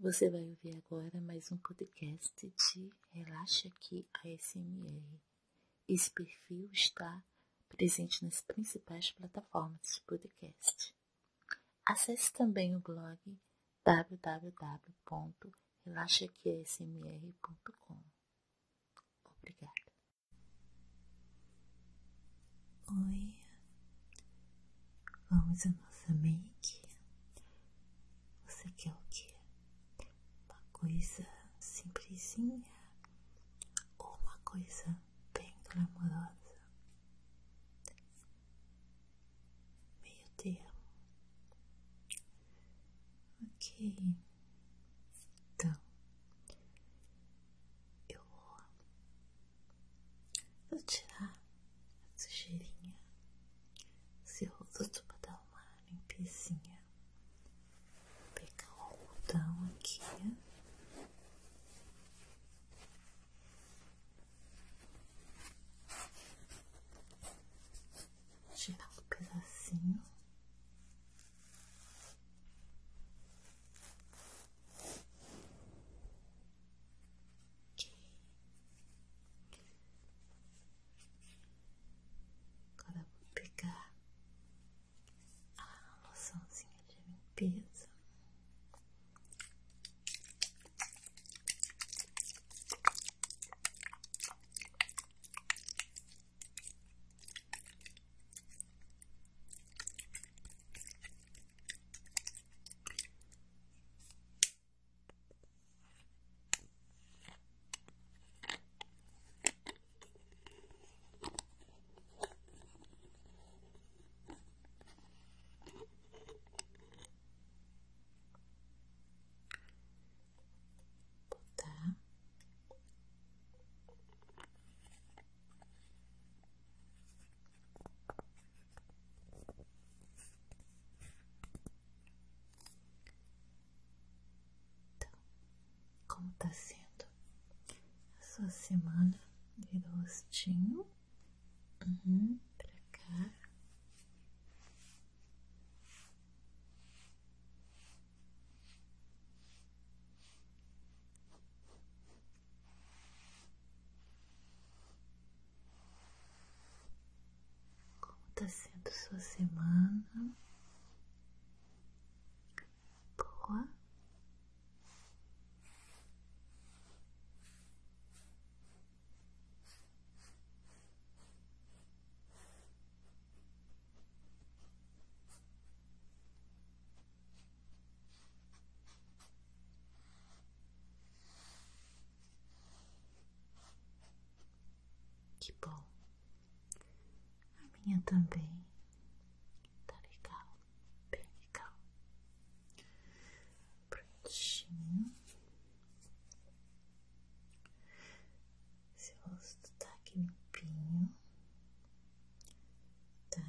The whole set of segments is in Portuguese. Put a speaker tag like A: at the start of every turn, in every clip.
A: Você vai ouvir agora mais um podcast de Relaxa Aqui ASMR. Esse perfil está presente nas principais plataformas de podcast. Acesse também o blog www.relaxaquiasmr.com. Obrigada.
B: Oi, vamos à nossa make. Você quer o quê? Coisa simplesinha ou uma coisa bem glamourosa? Meio termo. Ok. Então, eu vou, vou tirar a sujeirinha, seu rosto para dar uma limpezinha. Vou pegar o algodão aqui. Tirar um pedacinho. Ok. Agora vou pegar a loçãozinha de limpeza. Botar Então, como tá sendo a sua semana? Virou o rostinho. Uhum, pra cá. Como tá sendo sua semana? Que bom. A minha também. Tá legal. Bem legal. Prontinho. Seu rosto tá aqui limpinho. Tá?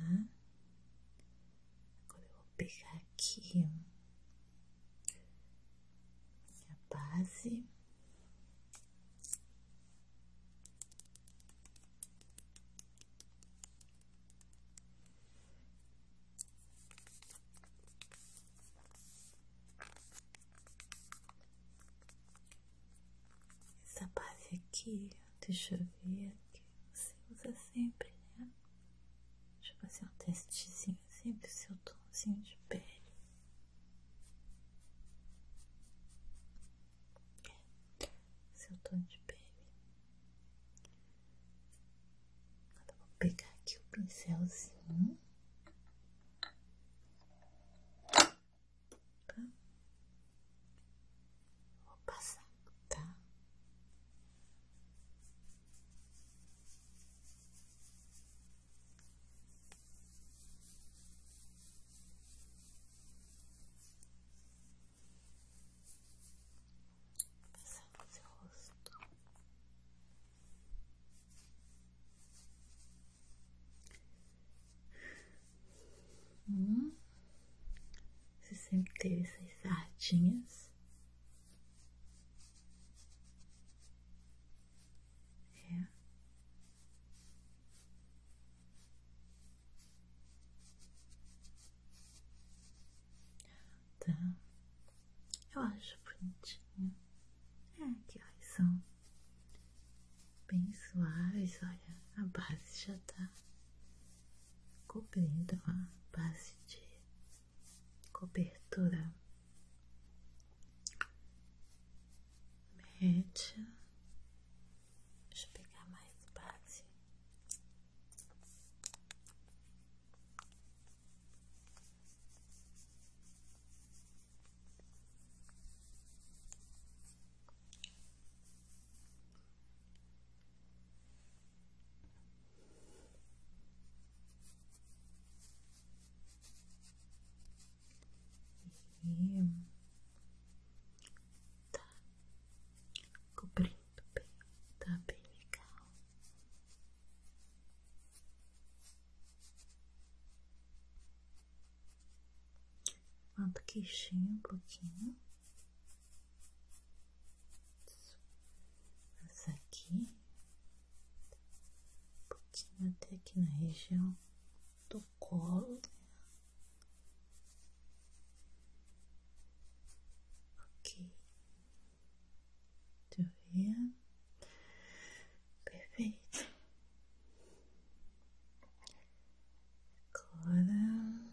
B: Agora eu vou pegar aqui minha base. Essa base aqui, deixa eu ver, que você usa sempre, né? Deixa eu fazer um testezinho, sempre o seu tomzinho de pele. Seu tom de pele. Agora vou pegar aqui o pincelzinho. Aí teve essas sardinhas. É. Tá. Eu acho bonitinho. É, aqui ó, são bem suaves, olha, a base já tá cobrindo a base de cobertura média. Deixa eu pegar mais base. E tá cobrindo bem, tá bem legal. Levanta o queixinho um pouquinho. Essa aqui, um pouquinho até aqui na região do colo. né? Ok. Deixa eu ver. Perfeito. Agora.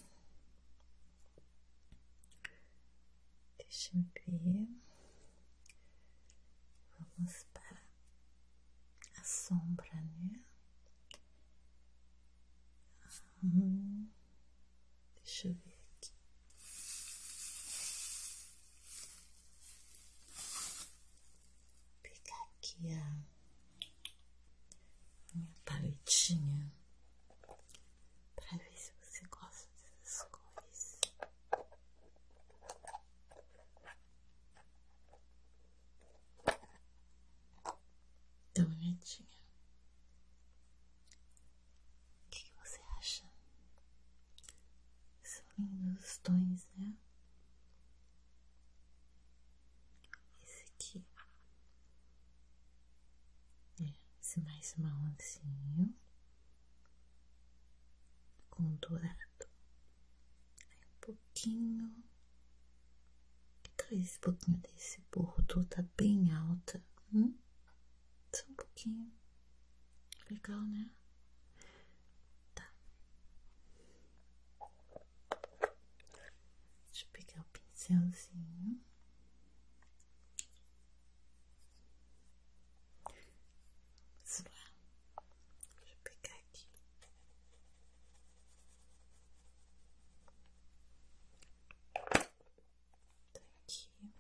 B: Deixa eu ver. Vamos para a sombra, né? Hum, deixa eu ver aqui. Vou pegar aqui a minha paletinha para ver se você gosta dessas cores. Dá uma olhadinha. O que, que você acha? São lindos os tons, né? Esse aqui é mais marronzinho com dourado. Aí um pouquinho. Talvez esse pouquinho desse bordo tá bem alta. Hum? Só um pouquinho. Legal, né? Tá. Deixa eu pegar o pincelzinho. Vamos lá. Deixa eu pegar aqui. Tá aqui.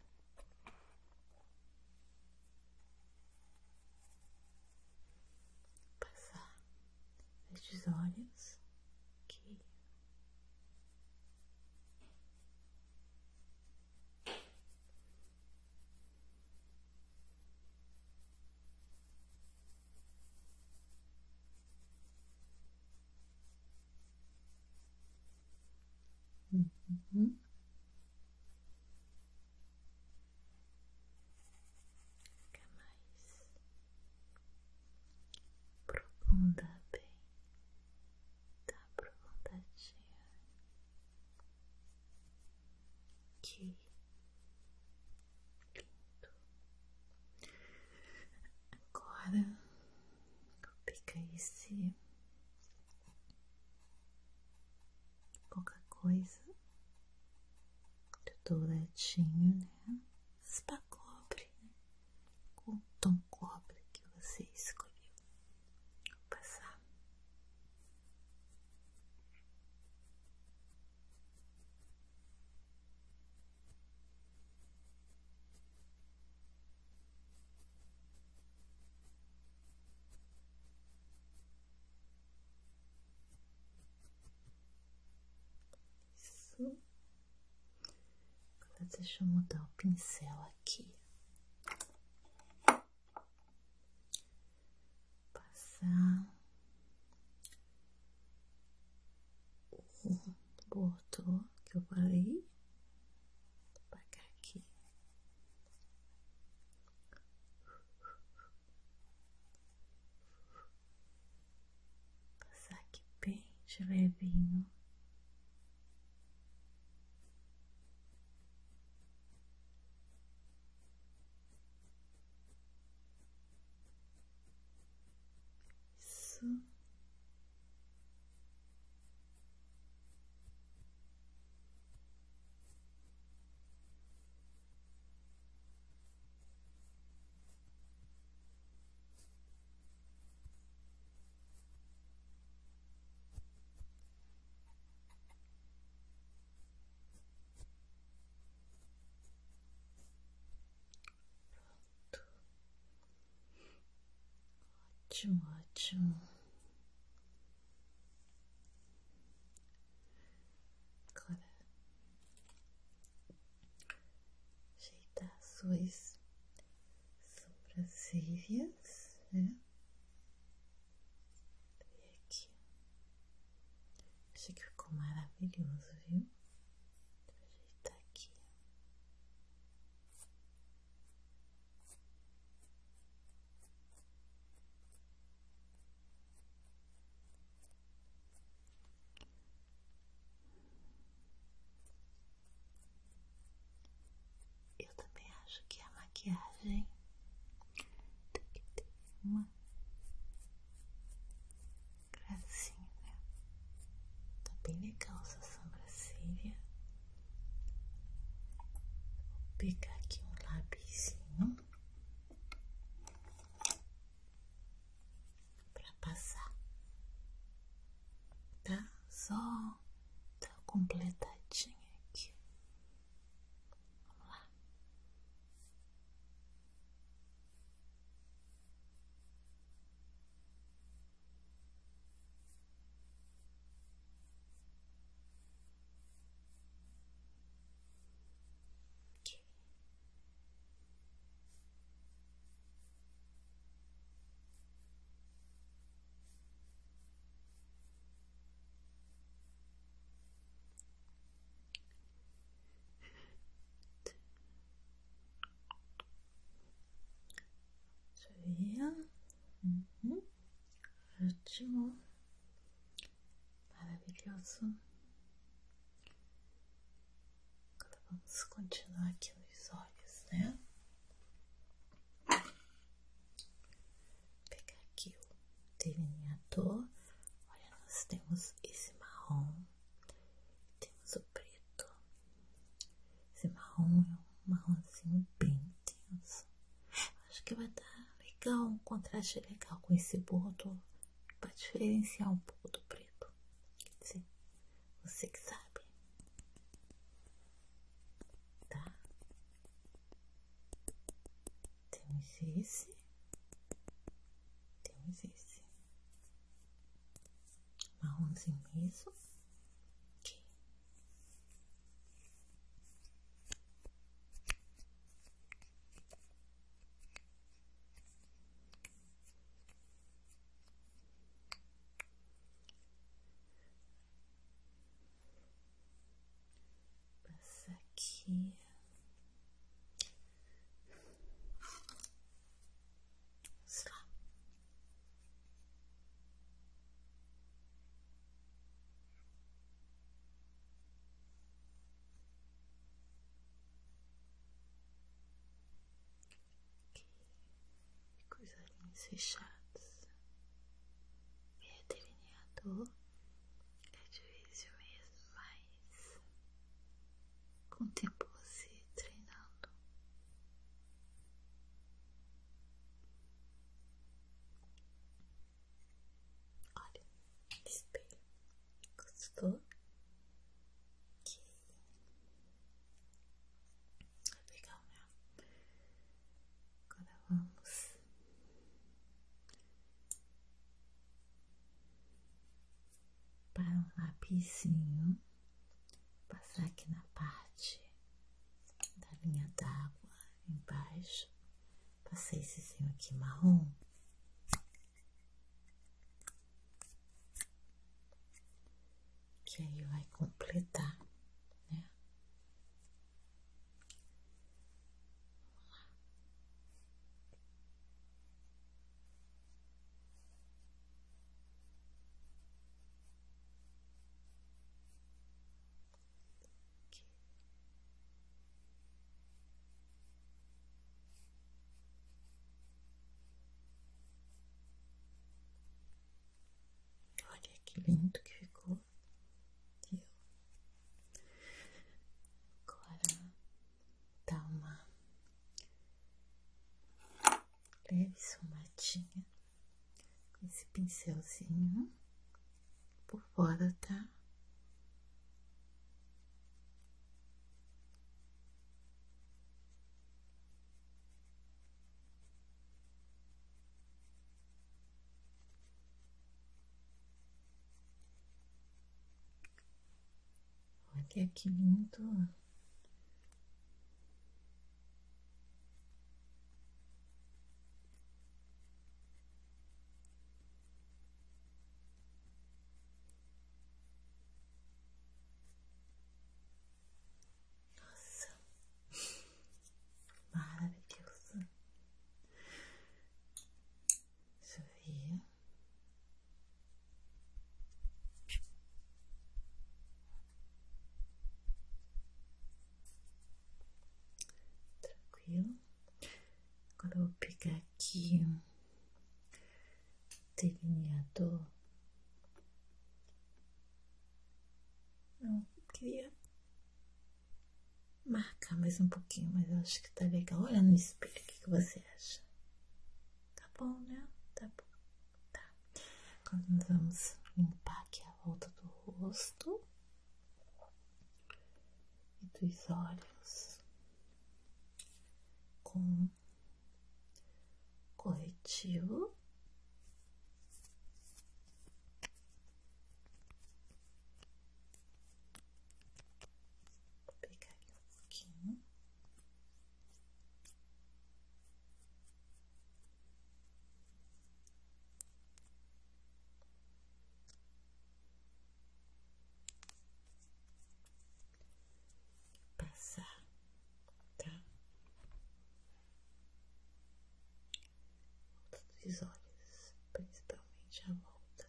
B: Passar estes olhos aqui. Uhum. Fica mais profunda bem, tá aprofundadinha Agora vou pegar esse qualquer coisa do douradinho, né? Spa cobre, né? Com o tom cobre que você escolheu. Vou passar. Isso. Agora deixa eu mudar o pincel aqui. Passar o bordo que eu falei. Pagar aqui. Passar aqui bem de. Isso. Ótimo, ótimo. Agora ajeitar suas sobrancelhas, né? E aqui. Acho que ficou maravilhoso, viu? everything. Ótimo. Maravilhoso. Agora vamos continuar aqui nos olhos, né? pegar aqui o delineador. Olha, nós temos esse marrom, temos o preto. Esse marrom é um marronzinho bem intenso. Acho que vai dar legal, um contraste legal com esse bordo diferenciar um pouco do preto. Quer dizer, você que sabe. Tá? Temos esse. Temos esse. Marronzinho mesmo. Ok. Passa aqui. Vamos lá. Aqui. Com os olhinhos fechados. É delineador. É difícil mesmo, mas com o tempo você treinando. Olha, espelho. Gostou? Ok. Legal, né? Agora vamos para um lapisinho, passar aqui na parte da linha d'água embaixo, passei essezinho aqui marrom. Que aí vai completar, né? Aqui. Olha que lindo que ficou. Agora dá uma leve somatinha com esse pincelzinho por fora, tá? Olha que lindo. Nossa, maravilhoso. Deixa eu ver. Tranquilo. Agora eu vou pegar aqui delineador. Eu queria marcar mais um pouquinho, mas eu acho que tá legal. Olha no espelho, o que, que você acha? Tá bom, né? Tá bom. Tá. Agora nós vamos limpar aqui a volta do rosto e dos olhos com corretivo. Vou pegar aqui um pouquinho. Passar, tá? Volta dos olhos, principalmente a volta.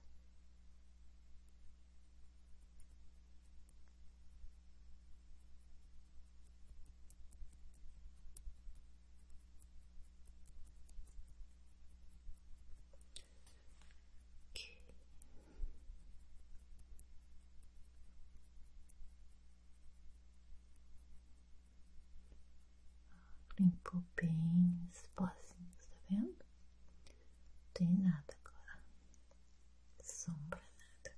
B: Ok. Limpou bem os tá vendo? Não tem nada agora. Sombra, nada.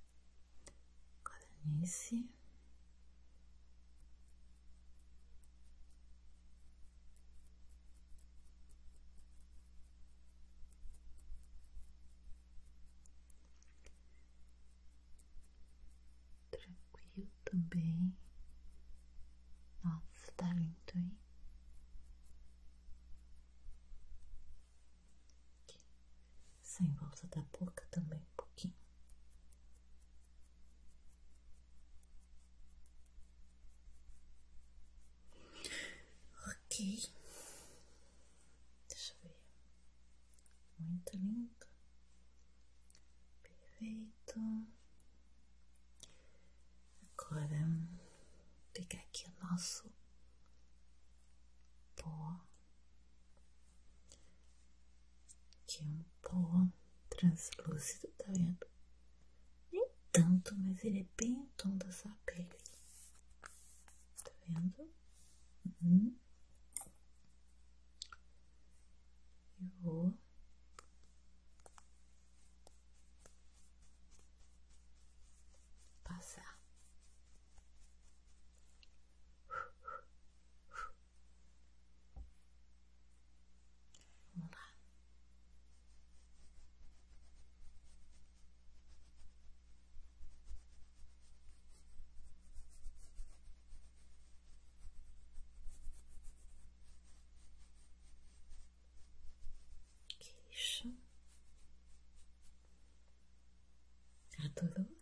B: Agora nesse. Tranquilo também. Nossa, tá lindo, hein? Aqui. Sem volta da boca também um pouquinho. Ok. Deixa eu ver. Muito lindo. Perfeito. Agora, vou pegar aqui o nosso pó. Aqui é um pó translúcido, tá vendo? Nem tanto, mas ele é bem o tom da sua pele. Tá vendo? Uhum. todos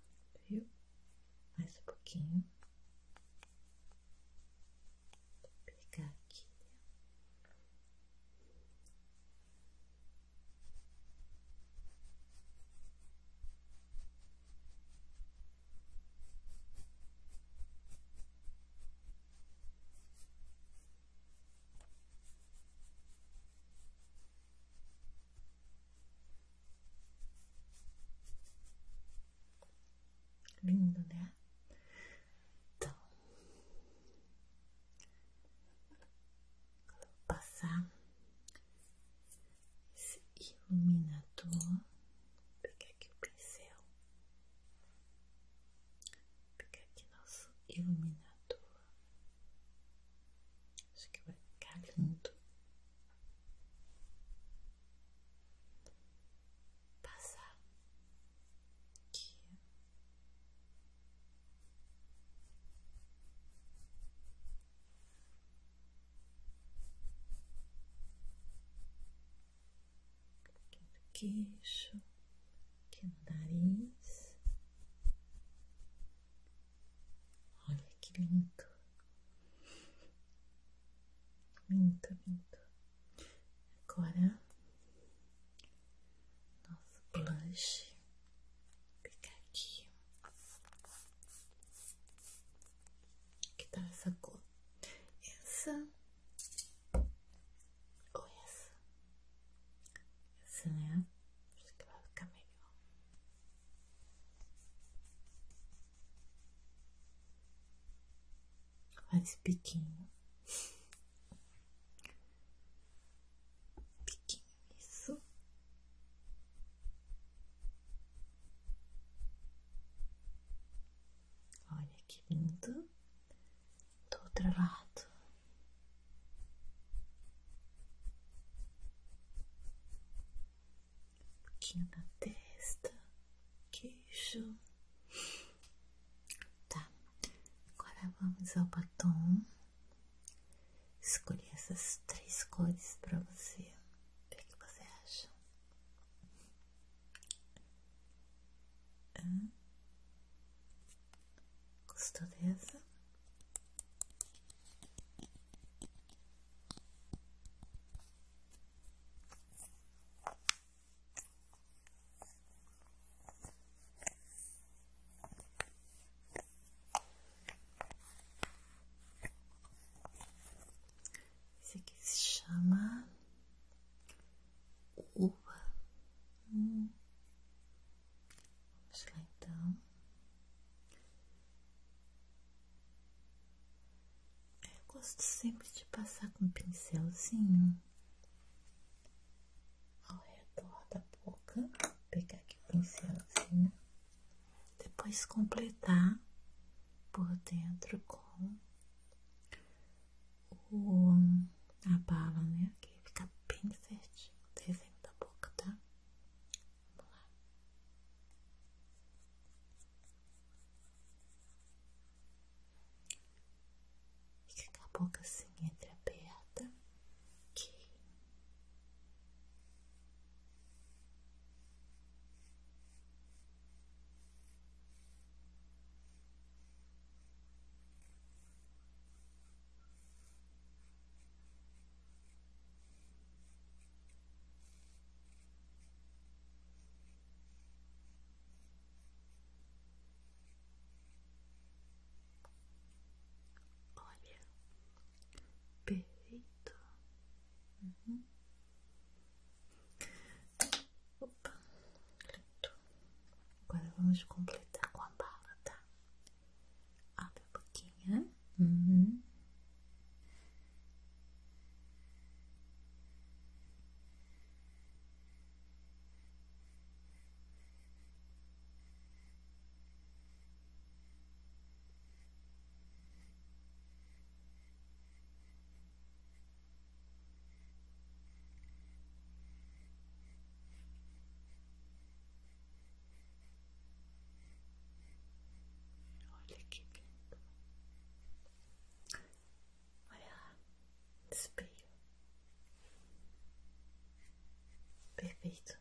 B: queixo, aqui no é nariz. Faz biquinho. Biquinho, isso. Olha que lindo. Do outro lado. Um espacinho ao redor da boca. Vou pegar aqui o pincelzinho. Depois completar por dentro com o, a bala, né? Opa, pronto. Agora vamos completar.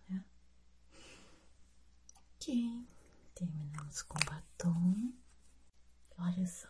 B: né? Ok, terminamos com batom. Olha só,